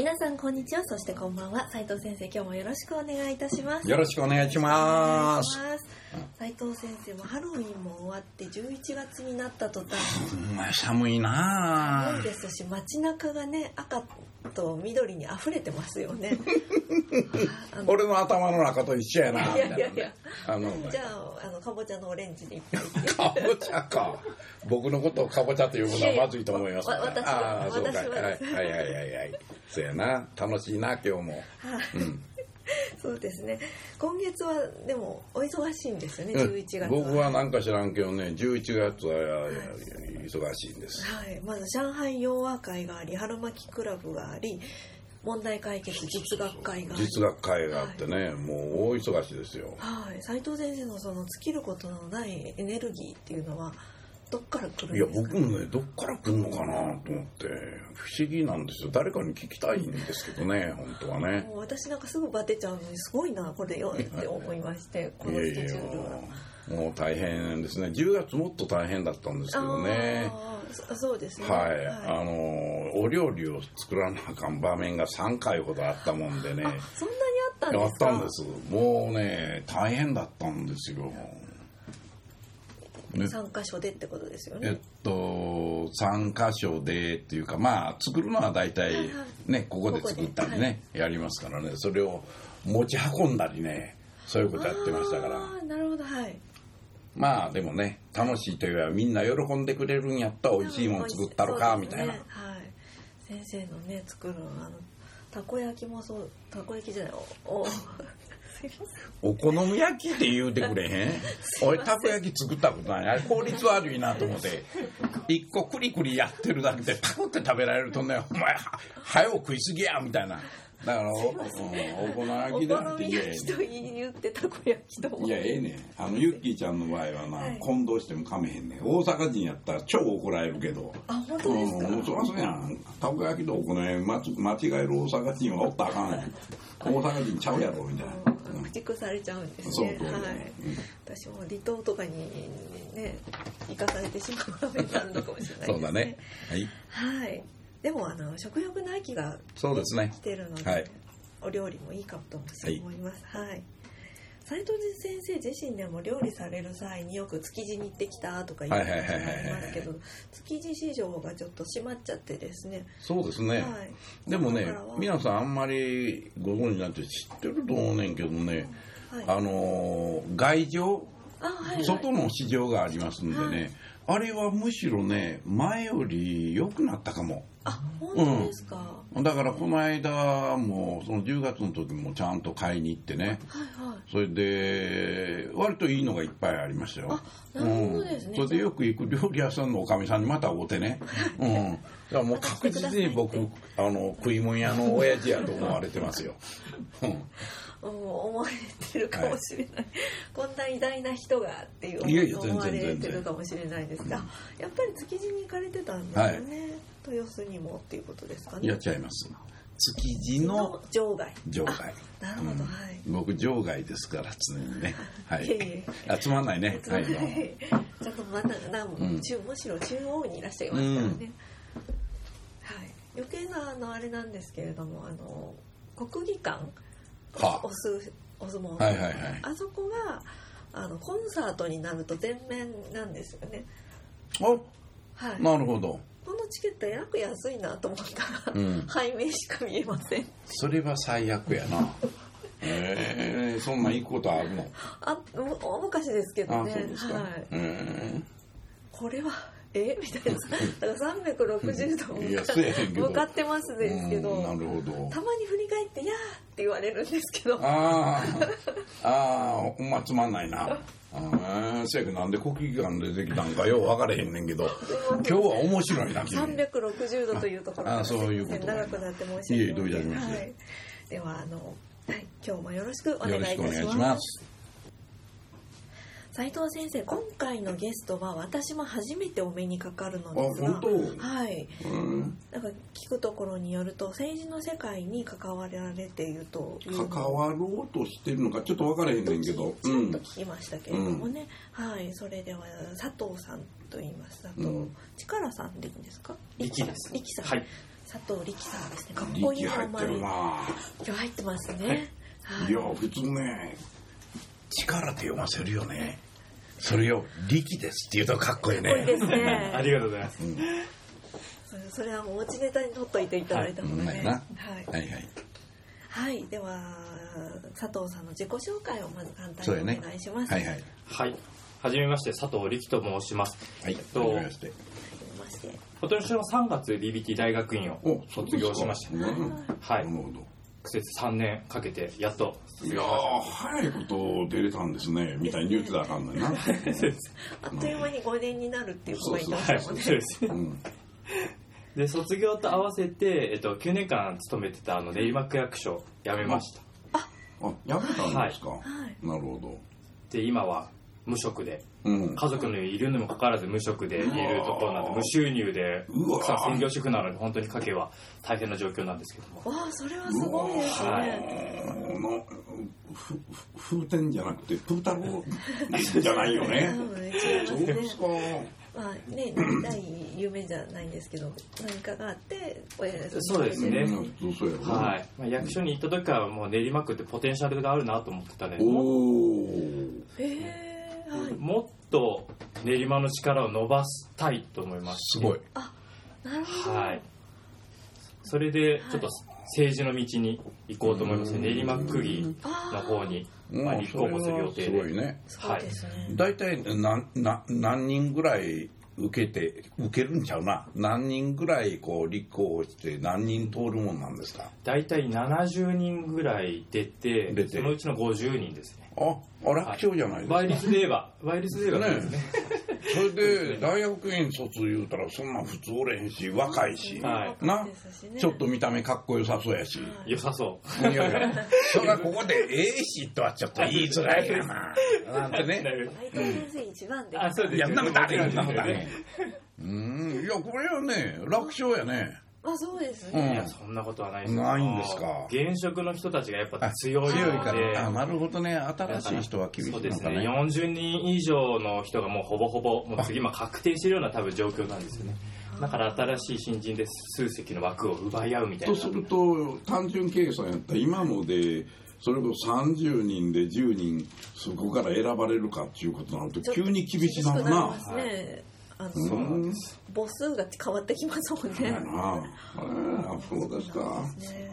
皆さんこんにちは。そしてこんばんは。斉藤先生今日もよろしくお願いいたします。よろしくお願いします。斉藤先生もハロウィンも終わって11月になった途端。お前寒いな寒いですし街中がね赤と緑に溢れてますよね。俺の頭の中と一緒やないやいやいや。あのじゃああのかぼちゃのオレンジでいっぱい？かぼちゃか。僕のことをかぼちゃということはまずいと思います、わ私はああそうか私ははいはいはいはいはい。そうやな。楽しいな今日も。はい。うん。そうですね。今月はでもお忙しいんですよねうん。11月は。僕はなんか知らんけどね11月は忙しいんです。はい、まず上海洋和会があり春巻きクラブがあり問題解決実学会があり。実学会があってね、もう大忙しですよ。はい、斉藤先生のその尽きることのないエネルギーっていうのはどっから来るんいやですか？僕もねどっから来るのかなと思って不思議なんですよ。誰かに聞きたいんですけどね 本当はね。もう私なんかすぐバテちゃうのにすごいなこれよって思いましてこのスケジュールは。もう大変ですね。10月もっと大変だったんですけどね。そそうですね。はい、あのお料理を作らなあかん場面が3回ほどあったもんでね。あそんなにあったんですか？たんです。もうね大変だったんですよ。ね。3箇所でってことですよえっねと3箇所でっていうかまあ作るのは大体はいはねここで作ったりねやりますからね。それを持ち運んだりねそういうことやってましたから。ああなるほど。はいまあでもね楽しいというよりはみんな喜んでくれるんやったら美味しいもん作ったろかみたいな。はい、先生のね作るあのたこ焼きもそうたこ焼きじゃないおお お好み焼きって言うてくれへん。俺たこ焼き作ったことない。あれ効率悪いなと思って。一個クリクリやってるだけでパクって食べられるとねお前は早う食いすぎやみたいなだからお,、うん、お好み焼おきだって言えと言ってたこ焼きといやええねん。あのユッキーちゃんの場合はな、はい。混同してもかめへんねん。大阪人やったら超怒られるけど。あ本当ですか、うん、そらそうやん。たこ焼きとお好み焼き間違える大阪人はおったらあかんやん。大阪人ちゃうやろみたいな、うん。駆逐されちゃうんですね。はい。私も離島とかにね行かされてしまう場面になるのかもしれないですね。そうだね。はい。はいでもあの食欲の秋がそうですね。来てるので、はい。お料理もいいかと思います。はい。斉藤先生自身でも料理される際によく築地に行ってきたとかいう話がありますけど築地市場がちょっと閉まっちゃってですね。そうですね、はい。でもね皆さんあんまりご存知なんて知ってると思うねんけどね、はい。あのー外場あはいはい。外の市場がありますんでね、あれはむしろね前より良くなったかもあ本当ですか、はいだからこの間もその10月の時もちゃんと買いに行ってね。はいそれで割といいのがいっぱいありましたよ。あなるほどですね。うん、それでよく行く料理屋さんのおかみさんにまた会うてね、うん、だからもう確実に僕あの食い物屋の親父やと思われてますよ、うん。うん思われてるかもしれない、こんな偉大な人がっていう思われてるかもしれないです。が、やっぱり築地に行かれてたんですよね、豊洲にもっていうことですかね。やっちゃいます。築地の場外。場外。あなるほど、うん。はい。僕場外ですから常にね。はい。いえいえ。あつまんないね。はい ちゃんと真ん中なうん。中むしろ中央にいらっしゃいますからね、はい。余計なあのあれなんですけれどもあの国技館。はおすお相撲の、はいはいはい。あそこがあのコンサートになると全面なんですよね。はい。あなるほどこのチケットえらく安いなと思ったら、うん。背面しか見えません。それは最悪やな。えー、そんなんいいことあるの？あむ大昔ですけどあねそうですか、はい、え。これはえ？みたいな。だから360度いやそうやねんけど。向かってますですけど、うんなるほど。たまに振り返って「やー」って言言われるんですけど。ああほんまつまんないな。ああせやけどなんで国技館でできたんかよう分からへんねんけど。今日は面白いな君。360度というところああそういうこと。長くなって申し訳ないいえどういたしまして。はい、ではあの、はい、今日もよろしくお願いいたしよろしくお願いします斉藤先生今回のゲストは私も初めてお目にかかるのですがはい。うん。なんか聞くところによると政治の世界に関わられているという。関わろうとしてるのかちょっと分からへんねんけど。ちらっとうん聞きましたけれどもね、はい。それでは佐藤さんと言います。佐藤、うん。力さんでいいんですか？力です力さん、はい。佐藤力さんですね。かっこいい力入ってるな今日入ってますね、はいいや普通ね力って読ませるよね。それを力ですって言うとかっこいいね。すね。ありがとうございます。それそれはもう持ちネタに取っといていただいた方がね、はいうん。はい、はいはい。はい、では佐藤さんの自己紹介をまず簡単にお願いします。はいはい。はい。はじめまして佐藤力と申します。はいとわかりまして。はじめまして。今年の3月 BBT 大学院をお卒業しましたはい。なるほど苦節3年かけてやっと卒いや早いこと出れたんですね。みたいに言ってたらあかんのにな。ましたそうです。あっという間に5年になるっていう子がいましはいそうたもんね。ですうん。で卒業と合わせて、えっと、9年間勤めてたあの練馬区役所辞めました。あやめたんですか、はい。なるほど。で今は無職で。うん。家族のいるにもかかわらず無職でいるところなんで無収入でうわ奥さん専業主婦なので本当に家計は大変な状況なんですけども。わあ、それはすごいですはね。のふふ風天じゃなくてプータローじゃないよね。うん違いそうね。です。かまあね、大有名じゃないんですけど、何かがあって、親がそうですね。うんそうやろなはい。まあ、役所に行った時からもう練馬区ってポテンシャルがあるなと思ってたね。おもおへえ、はい。もっと練馬の力を伸ばしたいと思います。すごい。あ、なるほど。はい。それでちょっと政治の道に行こうと思いますね。練馬区議の方に、まあ、立候補する予定すごいでね。そうですね。大体なな何人ぐらい受けて受けるんちゃうな。何人ぐらいこう立候補して何人通るもんなんですか？大体70人ぐらい出て出て。そのうちの50人ですねああ楽勝じゃないですか、倍率で言えば倍率で言えばねそれで大学院卒言うたらそんなん普通おれへんし若いし、はい。な。ちょっと見た目かっこよさそうやし、良さそいやいや それはここでええしとはちょっと言いづらいやな。なんてうね斉藤先生一番で。あそうです。いやそんなことあれへんなことあうん。いやこれはね楽勝やねあ、そうですうん。ね。いやそんなことはないですよ。ないんですか。現職の人たちがやっぱあ強いので。強いから。あなるほどね。新しい人は厳しいそうですね。のかね40人以上の人がもうほぼほぼもう次今確定してるような多分状況なんですよね。だから新しい新人で数席の枠を奪い合うみたいな。とすると単純計算やったら今のでそれこそ30人で10人そこから選ばれるかっていうことになると急に厳しいなるな。厳しくりますね。あの、そうなんです。母数が変わってきますもんね。やなあ。そうですか。ね。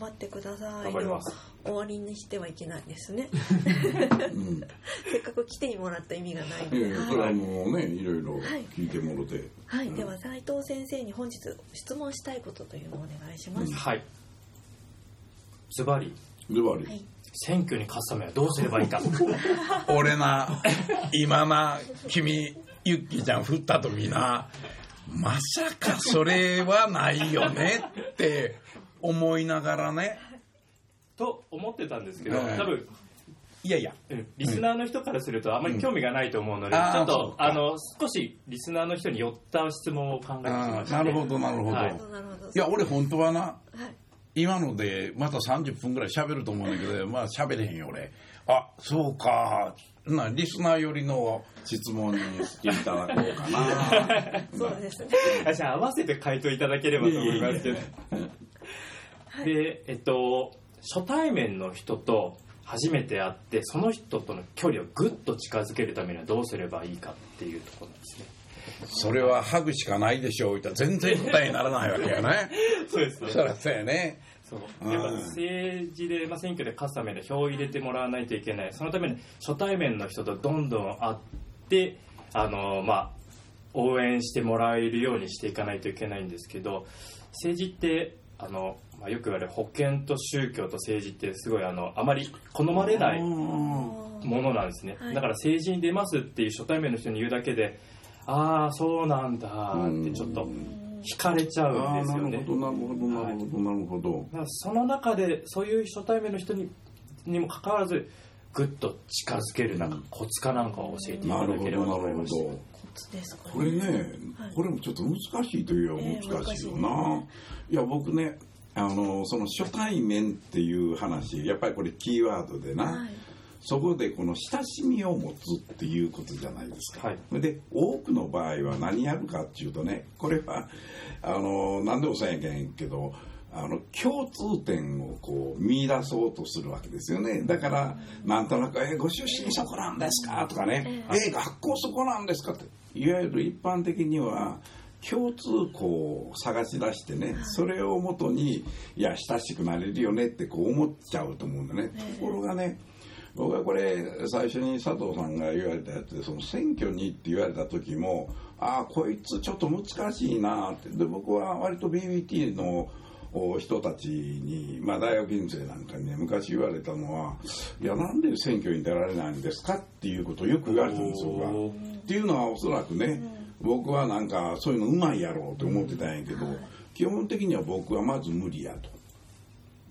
頑張ってください。頑張ります。でも終わりにしてはいけないですね。うん。せっかく来てもらった意味がないんいやで。れはもうねいろいろはい。聞いてもろて。はい、では斉藤先生に本日質問したいことというのをお願いします。はい。ズバリ。ズバリ。はい。選挙に勝つためはどうすればいいか。俺な今な君ユッキーちゃん振った時な。まさかそれはないよねって思いながらね。と思ってたんですけどはい多分いやいや。うんリスナーの人からするとあまり興味がないと思うので、うん。ちょっとあの少しリスナーの人に寄った質問を考えてきました、なるほどなるほど、はい。なるほど。なるほど。いや俺本当はなはい。今のでまた30分ぐらい喋ると思うんだけどまあ喋れへんよ俺あそうか。なリスナー寄りの質問にしていただこうかな。そうですね。あじゃあ合わせて回答いただければと思いますけど。でえっと初対面の人と初めて会ってその人との距離をぐっと近づけるためにはどうすればいいかっていうところなんですね。それはハグしかないでしょう。言ったら全然答えにならないわけよね。そうですね。そりゃそうやねそう。うん。やっぱ政治で、まあ、選挙で勝つために票を入れてもらわないといけない。そのために初対面の人とどんどん会ってあの、まあ、応援してもらえるようにしていかないといけないんですけど政治ってあの、まあ、よく言われる保険と宗教と政治ってすごいあのあまり好まれないものなんですね、はい。だから政治に出ますっていう初対面の人に言うだけでああそうなんだってちょっと惹かれちゃうんですよね。なるほどなるほどなるほどなるほど、だからその中でそういう初対面の人ににもかかわらずぐっと近づけるなんかコツかなんかを教えていただなるほければと思いまこれ。ね、はい。これもちょっと難しいといえばええ難しいよな、難しいや僕ねあのその初対面っていう話やっぱりこれキーワードでな、はいそこでこの親しみを持つっていうことじゃないですか、はい。で多くの場合は何やるかっていうとねこれはあの何でもそうやけんけどあの共通点をこう見出そうとするわけですよね。だからなんとなく「えご出身そこなんですか?」とかね「え学校そこなんですか?」って。いわゆる一般的には共通項を探し出してねそれをもとにいや親しくなれるよねってこう思っちゃうと思うんだね。ところがね僕はこれ最初に佐藤さんが言われたやつでその選挙にって言われた時もああこいつちょっと難しいなってで僕は割と BBT のお人たちに、まあ、大学院生なんかにね昔言われたのは「いやなんで選挙に出られないんですか?」っていうことをよく言われたんですよっていうのはおそらくね、僕はなんかそういうのうまいやろうと思ってたんやけど、基本的には僕はまず無理やと。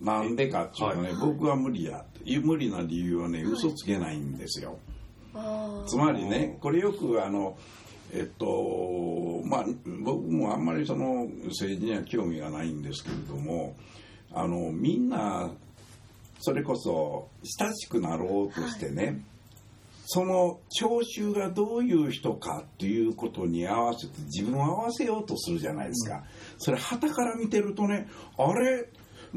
なんでかっていうとね、僕は無理や無理な理由はね嘘つけないんですよ。あつまりねこれよくあのえっとまあ僕もあんまりその政治には興味がないんですけれどもあのみんなそれこそ親しくなろうとしてね、その聴衆がどういう人かっていうことに合わせて自分を合わせようとするじゃないですか、それ旗から見てるとねあれ？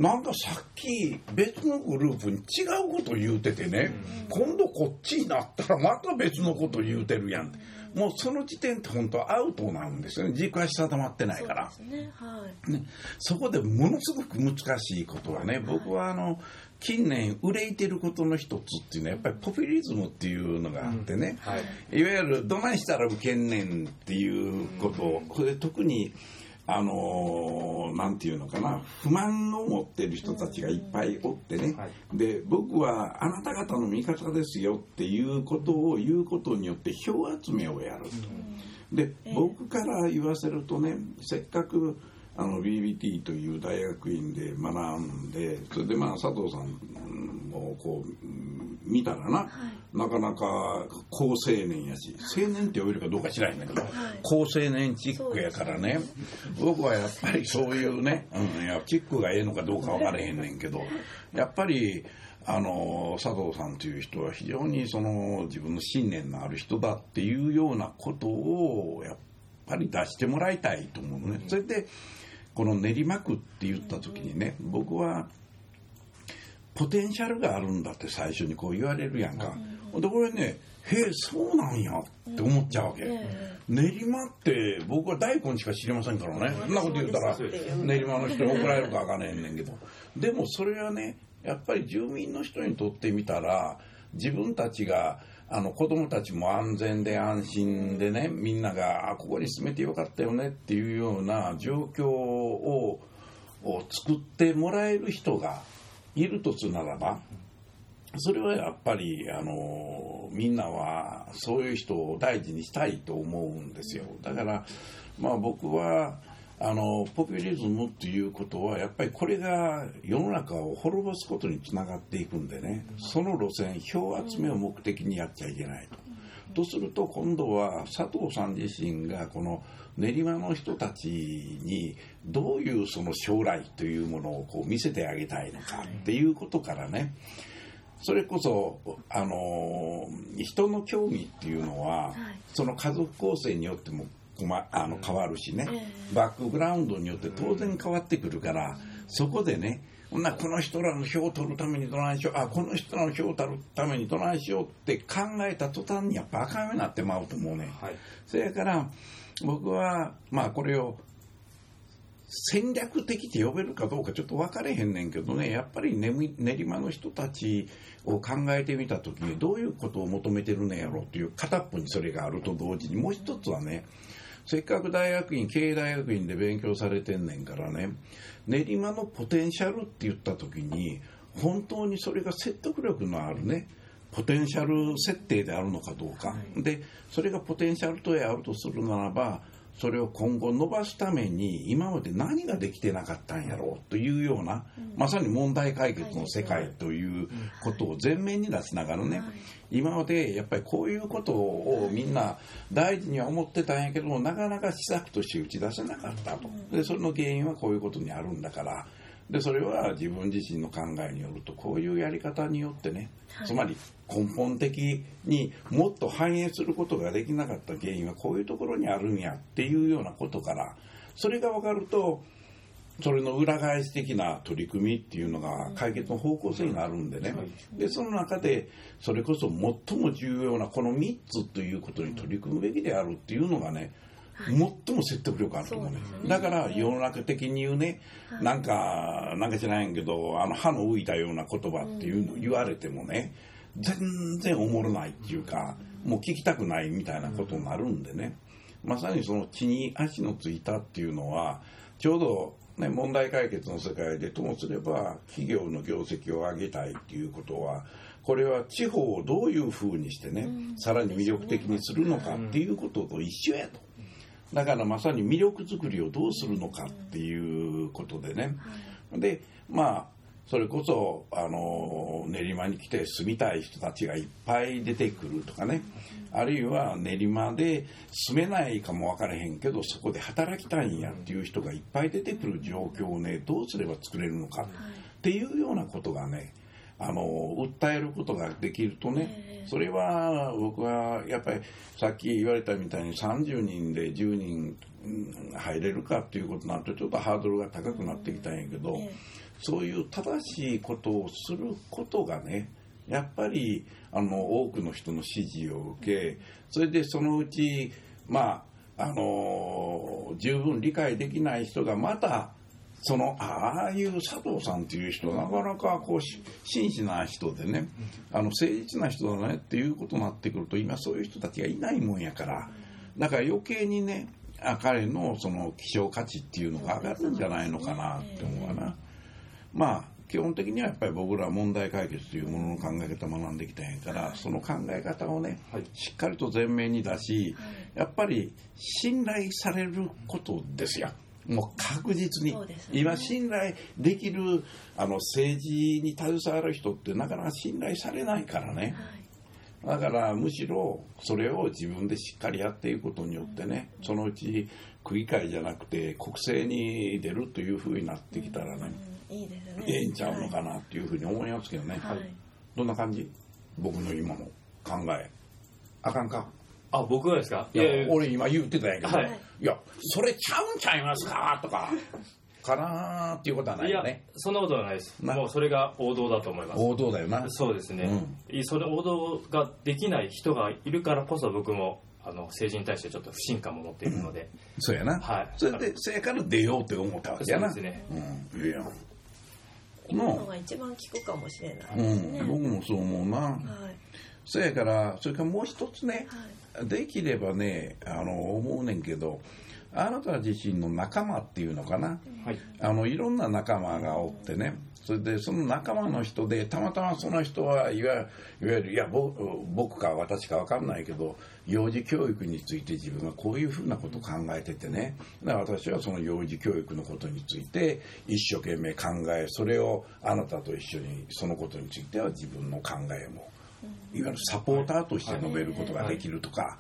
なんかさっき別のグループに違うこと言うててね、今度こっちになったらまた別のこと言うてるやん、もうその時点って本当アウトなんですよね。軸足定まってないから。そね。はい。ね、そこでものすごく難しいことはね僕はあの近年憂いてることの一つっていうのはやっぱりポピュリズムっていうのがあってね、はい。いわゆるどないしたら受けんねんっていうことをこれ特にあのーなんていうのかな不満を持ってる人たちがいっぱいおってね、はい。で僕はあなた方の味方ですよっていうことを言うことによって票集めをやる。と。で僕から言わせるとねせっかくあの BBT という大学院で学んでそれでまあ佐藤さんもこううん見たらな、なかなか高青年やし青年って呼べるかどうか知らへんねんけど、高青年チックやからね。僕はやっぱりそういうね、うん、いやチックがええのかどうか分からへんねんけどやっぱりあの佐藤さんという人は非常にその自分の信念のある人だっていうようなことをやっぱり出してもらいたいと思うのね。それでこの練馬区って言った時にね僕はポテンシャルがあるんだって最初にこう言われるやんか。でこれねへえそうなんやって思っちゃうわけ。練馬って僕は大根しか知りませんからね。そんなこと言うたら練馬の人に怒られるかわかんないねんけど。でもそれはねやっぱり住民の人にとってみたら自分たちがあの子供たちも安全で安心でねみんながあここに住めてよかったよねっていうような状況をを作ってもらえる人がいるとすならばそれはやっぱりあのみんなはそういう人を大事にしたいと思うんですよだからまあ僕はあのポピュリズムっていうことはやっぱりこれが世の中を滅ぼすことにつながっていくんでねその路線票集めを目的にやっちゃいけないと。とすると今度は佐藤さん自身がこの練馬の人たちにどういうその将来というものをこう見せてあげたいのかっていうことからね。それこそあの人の興味っていうのは、その家族構成によってもまあの変わるしね、バックグラウンドによって当然変わってくるから、そこでねほんならこの人らの票を取るためにどないしよう。あこの人らの票を取るためにどないしようって考えた途端にやっぱ赤目になってまうと思うね。はい。それから僕はまあこれを戦略的って呼べるかどうかちょっと分かれへんねんけどね。やっぱり練練馬の人たちを考えてみた時にどういうことを求めてるのやろっていう片っぽにそれがあると同時にもう一つはねせっかく大学院経営大学院で勉強されてんねんからね練馬のポテンシャルって言った時に本当にそれが説得力のあるねポテンシャル設定であるのかどうか、でそれがポテンシャルとあるとするならばそれを今後伸ばすために今まで何ができてなかったんやろうというような、まさに問題解決の世界ということを前面に出しながらね、今までやっぱりこういうことをみんな大事には思ってたんやけどもなかなか施策として打ち出せなかったと。でそれの原因はこういうことにあるんだからでそれは自分自身の考えによるとこういうやり方によってね、つまり根本的にもっと反映することができなかった原因はこういうところにあるんやっていうようなことからそれが分かるとそれの裏返し的な取り組みっていうのが解決の方向性があるんでね、でその中でそれこそ最も重要なこの3つということに取り組むべきであるっていうのがね最も説得力あると思うね、だから世の中的に言うね、なんかなんか知らないけどあの歯の浮いたような言葉っていうのを言われてもね、全然おもろないっていうかもう聞きたくないみたいなことになるんでね。まさにその地に足のついたっていうのはちょうど、ね、問題解決の世界でともすれば企業の業績を上げたいっていうことはこれは地方をどういうふうにしてね、さらに魅力的にするのかっていうことと一緒やと。だからまさに魅力づくりをどうするのかっていうことでね、でまあそれこそあの練馬に来て住みたい人たちがいっぱい出てくるとかね、あるいは練馬で住めないかも分からへんけどそこで働きたいんやっていう人がいっぱい出てくる状況をねどうすれば作れるのかっていうようなことがねあの訴えることができるとねそれは僕はやっぱりさっき言われたみたいに30人で10人入れるかっていうことになるとちょっとハードルが高くなってきたんやけど、そういう正しいことをすることがねやっぱりあの多くの人の支持を受けそれでそのうちまああの十分理解できない人がまたそのああいう佐藤さんっていう人なかなかこう真摯な人でねあの誠実な人だねっていうことになってくると今そういう人たちがいないもんやからだから余計にね彼のその希少価値っていうのが上がるんじゃないのかなって思うわな。まあ基本的にはやっぱり僕らは問題解決というものの考え方を学んできたんやからその考え方をね、はい、しっかりと前面に出し、やっぱり信頼されることですよ。もう確実に、ね、今信頼できるあの政治に携わる人ってなかなか信頼されないからね、はい、だからむしろそれを自分でしっかりやっていくことによってね、そのうち区議会じゃなくて国政に出るというふうになってきたらね、いいですね。ええんちゃうのかなっていうふうに思いますけどね、はい、どんな感じ？僕の今の考え。あかんか？あ僕はですか？いや俺今言ってたんやけど、はい、いやそれちゃうんちゃいますか？とか。かなっていうことはないよね。そんなことはないです。もうそれが王道だと思います。王道だよな。そうですね、うん、それ王道ができない人がいるからこそ僕もあの政治に対してちょっと不信感も持っているので、うん、そうやな、はい、それでせやから出ようって思ったわけやな。そうですね、うん、いいや。今のが一番効くかもしれないですね、うん、僕もそう思うな、はい、そやからそれからもう一つね、はい、できればねあの思うねんけどあなた自身の仲間っていうのかな、はい、あのいろんな仲間がおってね。それでその仲間の人でたまたまその人はいわゆるいや僕か私か分かんないけど幼児教育について自分がこういうふうなことを考えててね。だから私はその幼児教育のことについて一生懸命考えそれをあなたと一緒にそのことについては自分の考えもいわゆるサポーターとして述べることができるとか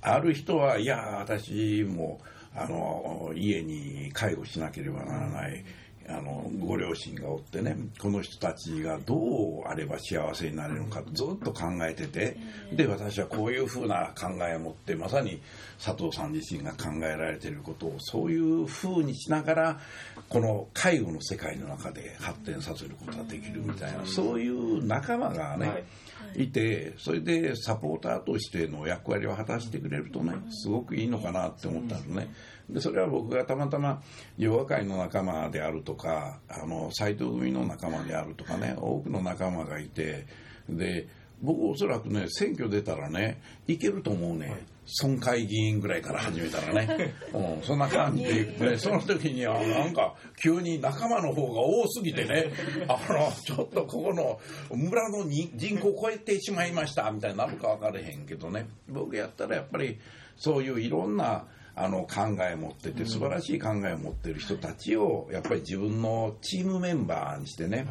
ある人はいや私もあの家に介護しなければならない。あのご両親がおってねこの人たちがどうあれば幸せになれるのかずっと考えててで私はこういうふうな考えを持ってまさに佐藤さん自身が考えられていることをそういうふうにしながらこの介護の世界の中で発展させることができるみたいなそういう仲間がね、いいてそれでサポーターとしての役割を果たしてくれるとねすごくいいのかなって思ったのね。でそれは僕がたまたまヨガ界の仲間であるとかあの斎藤組の仲間であるとかね多くの仲間がいてで僕おそらくね選挙出たらねいけると思うね、村会議員ぐらいから始めたらね、うん、そんな感じで、ね、その時にはなんか急に仲間の方が多すぎてね。あのちょっとここの村の人口を超えてしまいました。みたいになるか分からへんけどね。僕やったらやっぱりそういういろんなあの考えを持ってて素晴らしい考えを持ってる人たちをやっぱり自分のチームメンバーにしてね、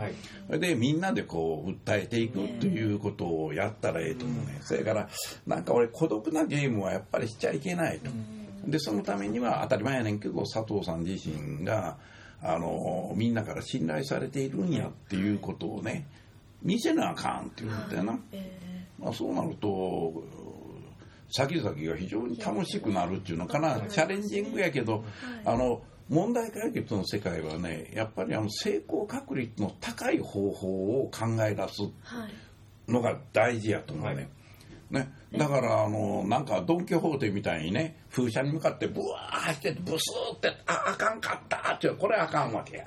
はい、でみんなでこう訴えていくということをやったらええと思うね、それからなんか俺孤独なゲームはやっぱりしちゃいけないと、でそのためには当たり前やねんけど佐藤さん自身があのみんなから信頼されているんやっていうことをね見せなあかんっていうことやな、まあ、そうなると先々が非常に楽しくなるっていうのかな。チャレンジングやけど、あの問題解決の世界はねやっぱりあの成功確率の高い方法を考え出すのが大事やと思うね。ね、だからあのなんかドン・キホーテみたいにね風車に向かってブワー走ってブスーってああかんかったってこれあかんわけや。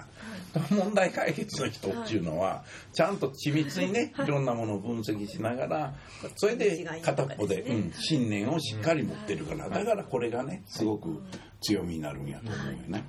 問題解決の人っていうのは、ちゃんと緻密にね、い。ろんなものを分析しながら、それで片っぽで、うん、信念をしっかり持ってるから、だからこれがね、すごく強みになるんやと思うよね。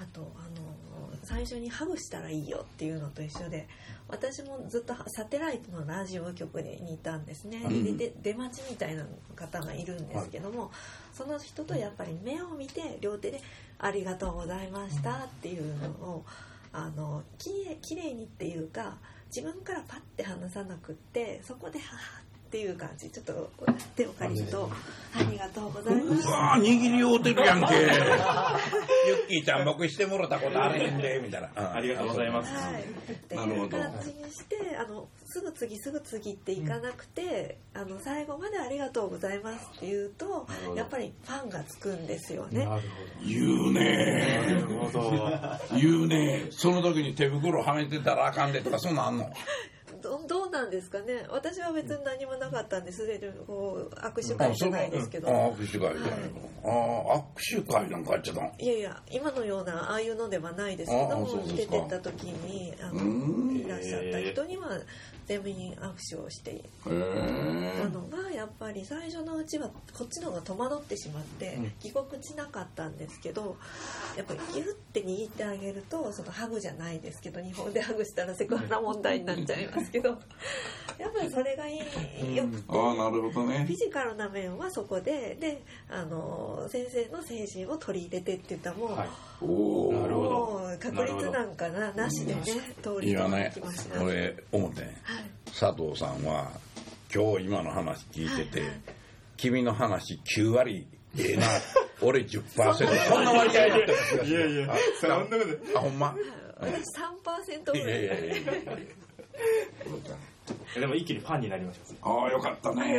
あと、あの、最初にハグしたらいいよっていうのと一緒で、私もずっとサテライトのラジオ局にいたんですね、うん、で出待ちみたいな方がいるんですけども、はい、その人とやっぱり目を見て両手で「ありがとうございました」っていうのをあのきれいにっていうか自分からパッて話さなくってそこで「はは」っていう感じ。ちょっと手を借りると「ありがとうございます」うわ握り合うてるやんけ。ユッキーちゃん僕してもろたことあれへんでみたいな、ありがとうございます、はい、っていう感じにしてあのすぐ次すぐ次っていかなくて、うん、あの最後まで「ありがとうございます」って言うとやっぱりファンがつくんですよね。言うね 言うねその時に手袋はめてたらあかんでとかそんなんあんの？なんですかね。私は別に何もなかったんですでこう握手会じゃないですけど、握手会じゃない。の、はい、あ握手会なんかやっちゃったいやいや今のようなああいうのではないですけども出てった時にあのいらっしゃった人には全員握手をしてたのがやっぱり最初のうちはこっちの方が戸惑ってしまって帰国しなかったんですけどやっぱりギュッて握ってあげるとそのハグじゃないですけど日本でハグしたらセクハラ問題になっちゃいますけど やっぱりそれがいいよくて、あなるほどね、フィジカルな面はそこでであの先生の精神を取り入れてって言ったらもう、はい、おなるほど確率なんかななしでね通りてきました、ね、俺思ってね、はい、佐藤さんは今日今の話聞いてて、はい。はい、君の話9割ええな 俺10%そんな割合だったいやいやそんなことあほんま？私3%ぐらい。いやいやいやいや。でも一気にファンになりました。ああよかったね。い。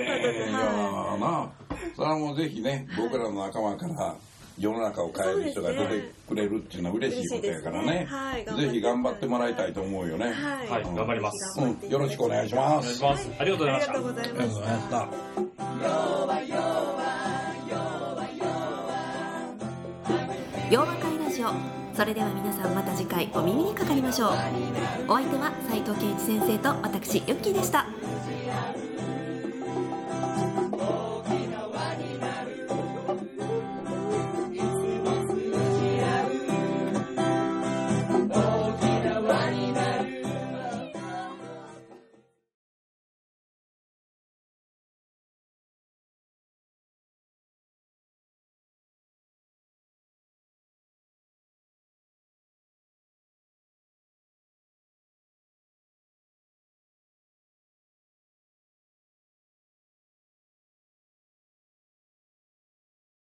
やなそれはもうぜひね僕らの仲間から世の中を変える人が出てくれるっていうのは嬉しいことやからね、ね。はい、ぜひ頑張ってもらいたいと思うよね。はい、頑張ります、うん、よろしくお願いします、はい、ありがとうございました。ありがとうございました。洋和会ラジオ。それでは皆さんまた次回お耳にかかりましょう。お相手は斉藤圭一先生と私ユッキーでした